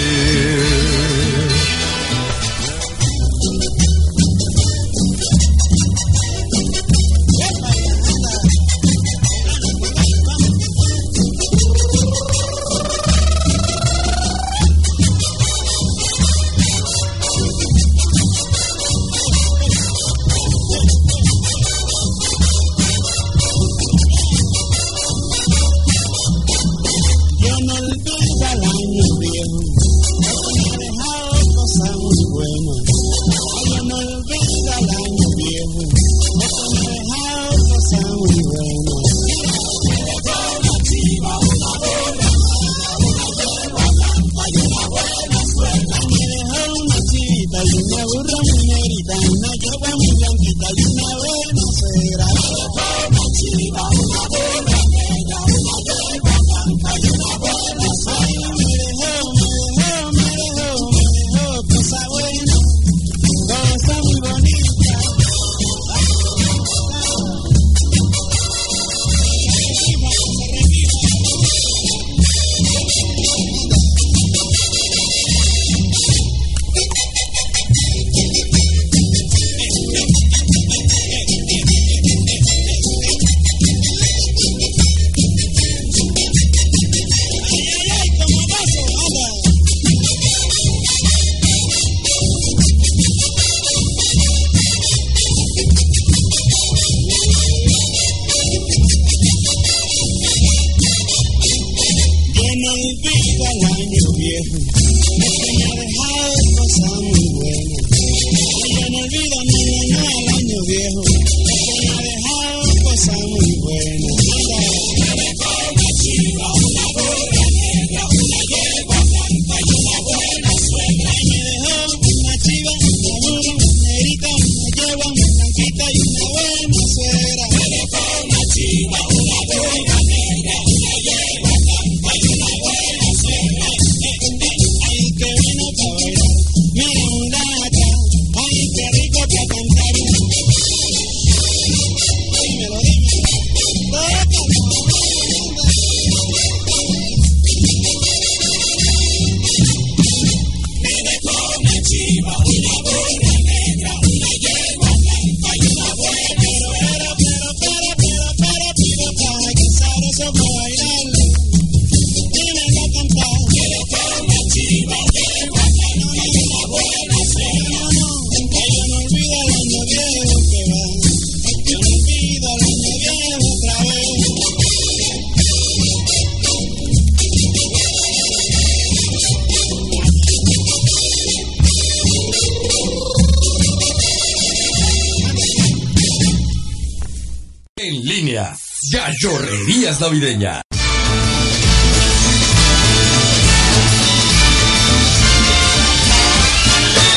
Línea, Gallorrerías Navideñas.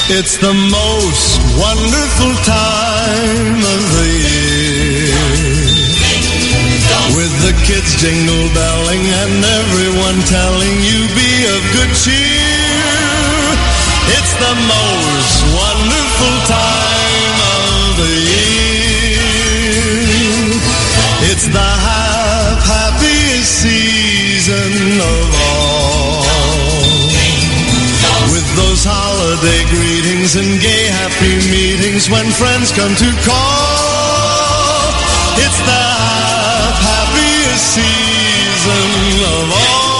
It's the most wonderful time of the year. With the kids jingle belling and everyone telling you be of good cheer. It's the most wonderful time of the year. It's the half happiest season of all. With those holiday greetings and gay happy meetings when friends come to call. It's the happiest season of all.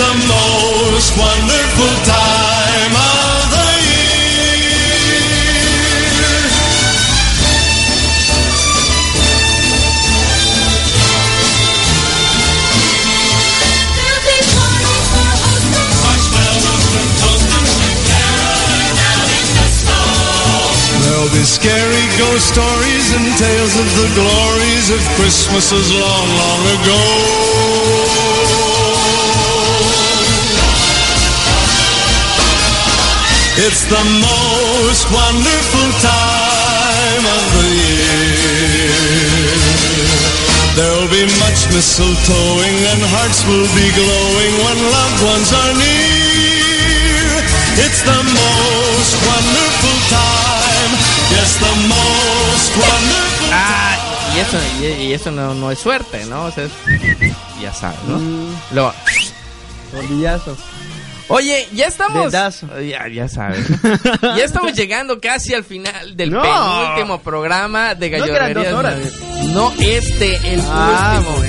It's the most wonderful time of the year. There'll be scary ghost stories and tales of the glories of Christmases long, long ago. It's the most wonderful time of the year. There'll be much mistletoeing and hearts will be glowing when loved ones are near. It's the most wonderful time. Yes, the most wonderful Ah, y eso, y, y eso no, no es suerte, ¿no? O sea, es- ya sabes, ¿no? Mm. Luego, Tordillazo. Oye, ya estamos. Ya, ya sabes. ya estamos llegando casi al final del No. penúltimo programa de No, dos horas. No, este, el Ah, último.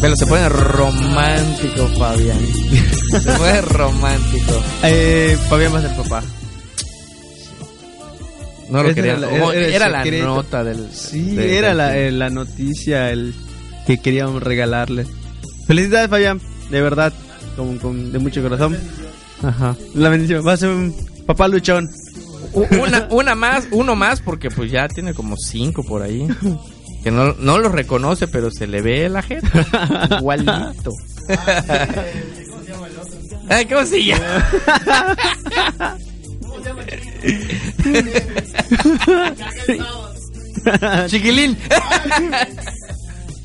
Pero se pone romántico, Fabián. Se pone romántico. Eh, Fabián va a ser papá. No lo quería. era la- era Era nota del. Sí, era la, eh, la noticia el que queríamos regalarle. Felicidades, Fabián. De verdad, con, con- de mucho corazón. Ajá. La bendición. Va a ser un papá luchón. Una, una más, uno más, porque pues ya tiene como cinco por ahí. Que no, no lo reconoce, pero se le ve la jeta. Igualito. Ay, ¿Cómo se llama? Chiquilín.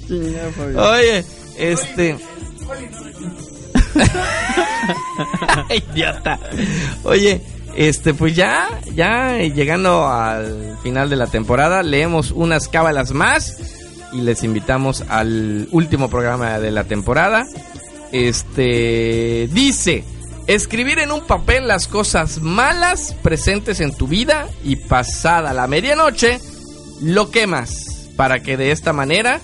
Oye, este. Idiota. Oye, este, pues ya, ya llegando al final de la temporada, leemos unas cábalas más y les invitamos al último programa de la temporada. Este dice: escribir en un papel las cosas malas presentes en tu vida y pasada la medianoche, lo quemas para que de esta manera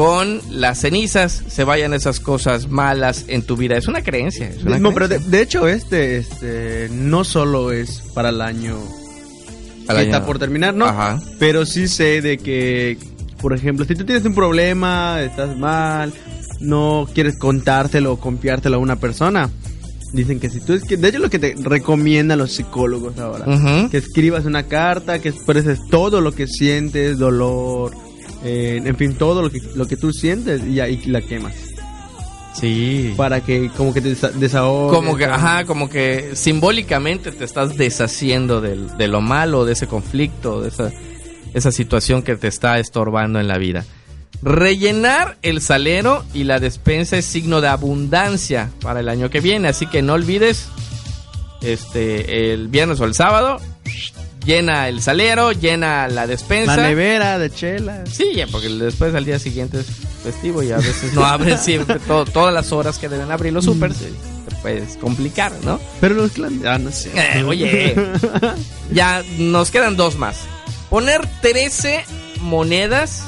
con las cenizas se vayan esas cosas malas en tu vida. Es una creencia. Es una No, pero de, de hecho, este, este, no solo es para el año que año- está por terminar, ¿no? Ajá. Pero sí sé de que, por ejemplo, si tú tienes un problema, estás mal, no quieres contárselo o confiártelo a una persona, dicen que si tú es que, de hecho, lo que te recomiendan los psicólogos ahora, que escribas una carta, que expreses todo lo que sientes, dolor, eh, en fin, todo lo que, lo que tú sientes y ahí la quemas. Sí. Para que como que te desa- desahogues. Como que, ajá, como que simbólicamente te estás deshaciendo del- de lo malo, de ese conflicto, de esa, esa situación que te está estorbando en la vida. Rellenar el salero y la despensa es signo de abundancia para el año que viene, así que no olvides este el viernes o el sábado llena el salero, llena la despensa. La nevera de chela. Sí, porque después al día siguiente es festivo y a veces no abren siempre to- todas las horas que deben abrir los supers. y Te puedes complicar, ¿no? Pero los clan... Ah, no sé. Eh, oye, ya nos quedan dos más. Poner 13 monedas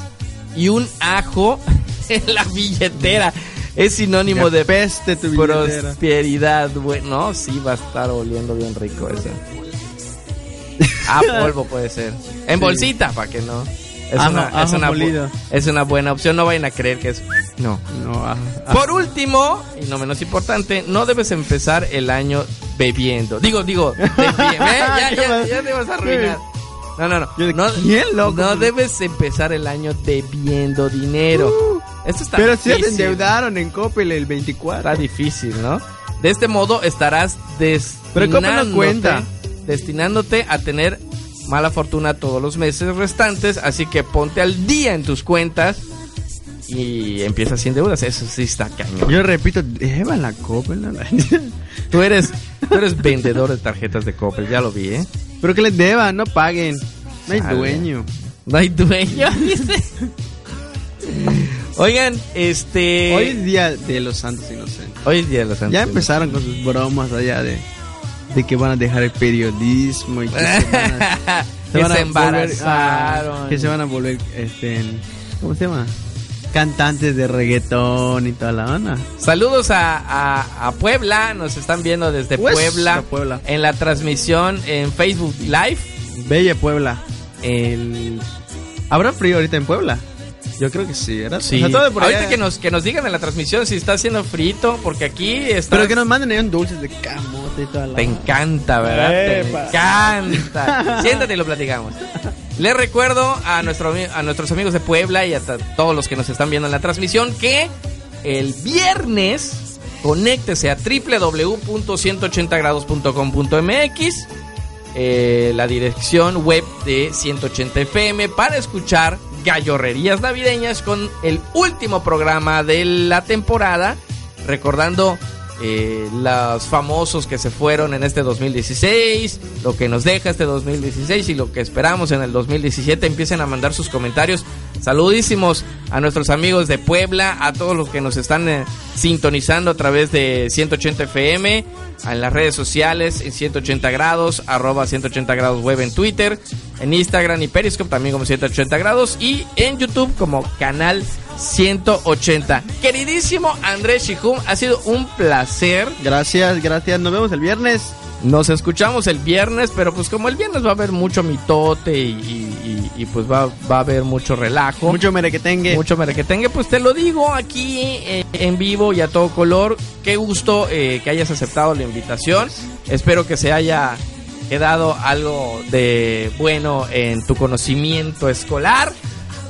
y un ajo en la billetera. Es sinónimo de apeste tu billetera. prosperidad. Bueno, sí va a estar oliendo bien rico ese. Ah, polvo puede ser. En Sí. bolsita, para que no. Es, Ajo- una, es, una bu- es una buena opción. No vayan a creer que es. No. No, ah, ah. Por último, y no menos importante, no debes empezar el año bebiendo. Digo, digo, de pie. ¿Ve? Ya, ya, ya te vas a arruinar. No, no, no. No, ¿quién, loco? no debes empezar el año debiendo dinero. Esto está Pero si ya se difícil. endeudaron en Coppel el 24. Está difícil, ¿no? De este modo estarás Pero ¿cómo no cuenta? Destinándote a tener mala fortuna todos los meses restantes, así que ponte al día en tus cuentas y empieza sin deudas. Eso sí está cañón. Yo repito, lleva la Coppel. Tú eres, tú eres vendedor de tarjetas de Coppel, ya lo vi, ¿eh? Pero que les deban, no paguen. No hay dueño. No hay dueño, dice. Oigan, este... Hoy es día de los santos inocentes. Hoy es Día de los Santos. Ya empezaron con sus bromas allá de, de que van a dejar el periodismo y que se van a, Que se volver- embarazaron. ah, que se van a volver, este, ¿cómo se llama? Cantantes de reggaetón y toda la onda. Saludos a, a- a Puebla, nos están viendo desde Pues, Puebla, Puebla. en la transmisión en Facebook Live. Bella Puebla. El... ¿Habrá frío ahorita en Puebla? Yo creo que sí, ¿verdad? Sí. O sea, todo por allá- Ahorita que nos, que nos digan en la transmisión si está haciendo frito, porque aquí está... Pero que nos manden ahí un dulces de camote y toda la Te encanta, ¿verdad? Epa. Te encanta. Siéntate y lo platicamos. Les recuerdo a, nuestro, a nuestros amigos de Puebla y a todos los que nos están viendo en la transmisión que el viernes conéctese a www.180grados.com.mx eh, la dirección web de 180fm para escuchar gallorrerías navideñas con el último programa de la temporada recordando eh, los famosos que se fueron en este 2016, lo que nos deja este 2016 y lo que esperamos en el 2017. Empiecen a mandar sus comentarios. Saludísimos a nuestros amigos de Puebla, a todos los que nos están eh, sintonizando a través de 180 FM, en las redes sociales, en 180 grados, arroba 180 grados web en Twitter, en Instagram y Periscope también como 180 grados y en YouTube como canal 180. Queridísimo Andrés Shihum, ha sido un placer. Gracias, gracias. Nos vemos el viernes. Nos escuchamos el viernes, pero pues como el viernes va a haber mucho mitote y, y- y- y, pues va, va a haber mucho relajo. Mucho merequetengue. Mucho merequetengue, pues te lo digo aquí eh, en vivo y a todo color. Qué gusto eh, que hayas aceptado la invitación. Espero que se haya quedado algo de bueno en tu conocimiento escolar.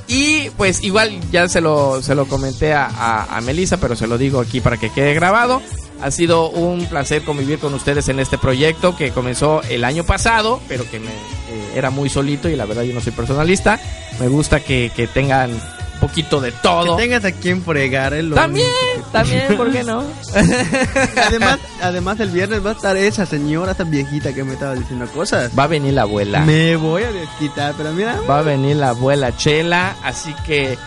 Y pues igual ya se lo, se lo comenté a, a, a Melissa, pero se lo digo aquí para que quede grabado. Ha sido un placer convivir con ustedes en este proyecto que comenzó el año pasado, pero que me, eh, era muy solito y la verdad yo no soy personalista. Me gusta que, que tengan poquito de todo. Que tengas a quien fregar, es lo También, también, ¿por qué no? además, además el viernes va a estar esa señora, esa viejita que me estaba diciendo cosas. Va a venir la abuela. Me voy a desquitar, pero mira. Va a venir la abuela Chela, así que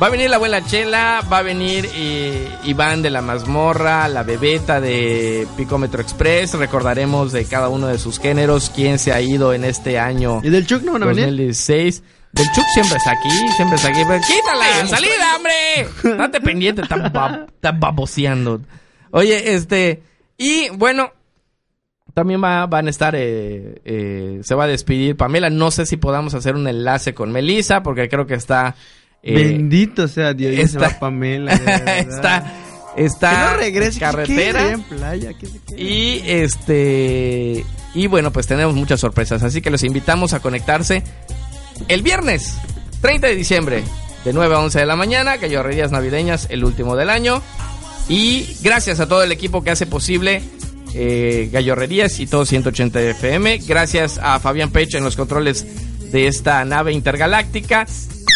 va a venir la abuela Chela, va a venir eh, Iván de la mazmorra, la bebeta de Picómetro Express, recordaremos de cada uno de sus géneros, quién se ha ido en este año ¿Y del Chuck no van a venir? 2016. Del Chuck siempre está aquí, siempre está aquí. Pero quítala, salida, hombre. Date pendiente, está, bab- está baboseando. Oye, este, y bueno, también va- van a estar, eh, eh, se va a despedir Pamela. No sé si podamos hacer un enlace con Melissa, porque creo que está... eh, Bendito sea Dios, se está- va Pamela. está, está Que no carretera. playa. Y este. Y bueno, pues tenemos muchas sorpresas. Así que los invitamos a conectarse el viernes 30 de diciembre, de 9 a 11 de la mañana. Gallorrerías navideñas, el último del año. Y gracias a todo el equipo que hace posible eh, Gallorrerías y todo 180 FM. Gracias a Fabián Pech en los controles de esta nave intergaláctica.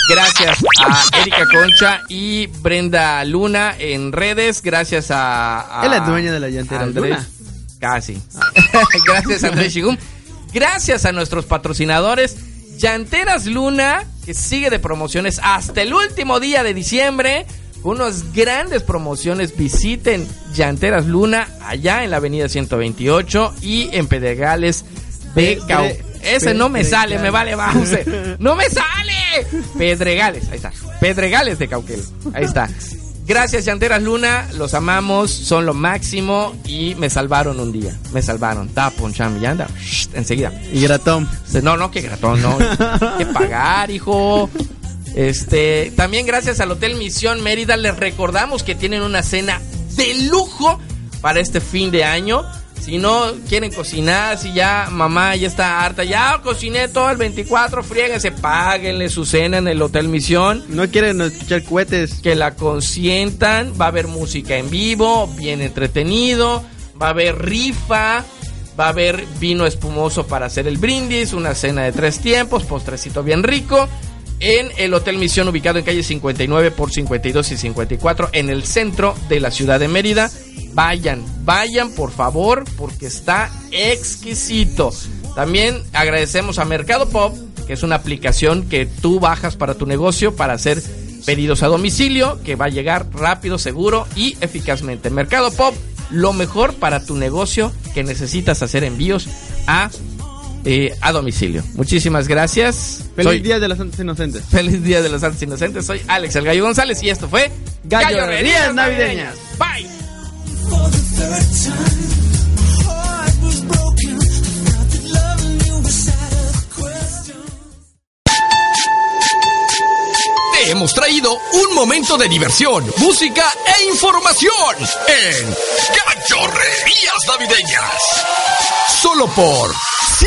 Gracias a Erika Concha y Brenda Luna en redes. Gracias a. a Es la dueña de la llantera Andrés. Luna. Casi. Gracias a Andrés Shigum. Gracias a nuestros patrocinadores. Llanteras Luna, que sigue de promociones hasta el último día de diciembre. Unas grandes promociones. Visiten Llanteras Luna allá en la avenida 128 y en Pedregales de. Ese no me sale, me vale Bowser. ¡No me sale! Pedregales, ahí está. Pedregales de Cauquel. Ahí está. Gracias, Llanteras Luna. Los amamos, son lo máximo y me salvaron un día. Me salvaron. Estaba ponchando y anda. shh, enseguida. Y gratón. No, no, que gratón, no. Que pagar, hijo. Este, también gracias al Hotel Misión Mérida les recordamos que tienen una cena de lujo para este fin de año. Si no quieren cocinar, si ya mamá ya está harta, ya cociné todo el 24, fríguense, páguenle su cena en el Hotel Misión. No quieren escuchar cohetes. Que la consientan, va a haber música en vivo, bien entretenido, va a haber rifa, va a haber vino espumoso para hacer el brindis, una cena de tres tiempos, postrecito bien rico. En el Hotel Misión, ubicado en calle 59 por 52 y 54, en el centro de la ciudad de Mérida. Vayan, vayan por favor, porque está exquisito. También agradecemos a Mercado Pop, que es una aplicación que tú bajas para tu negocio para hacer pedidos a domicilio, que va a llegar rápido, seguro y eficazmente. Mercado Pop, lo mejor para tu negocio que necesitas hacer envíos a, eh, a domicilio. Muchísimas gracias. Feliz Soy- Día de los Santos Inocentes. Feliz Día de los Santos Inocentes. Soy Alex El Gallo González y esto fue Gallonerías Navideñas. Bye. Te hemos traído un momento de diversión, música e información en Cachorrerías Navideñas. Solo por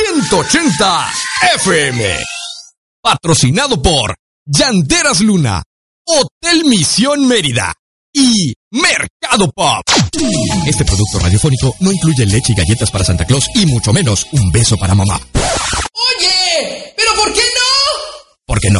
180 FM. Patrocinado por Llanteras Luna, Hotel Misión Mérida y Mercado Pop. Este producto radiofónico no incluye leche y galletas para Santa Claus y mucho menos un beso para mamá. Oye, pero ¿por qué no? ¿Por qué no?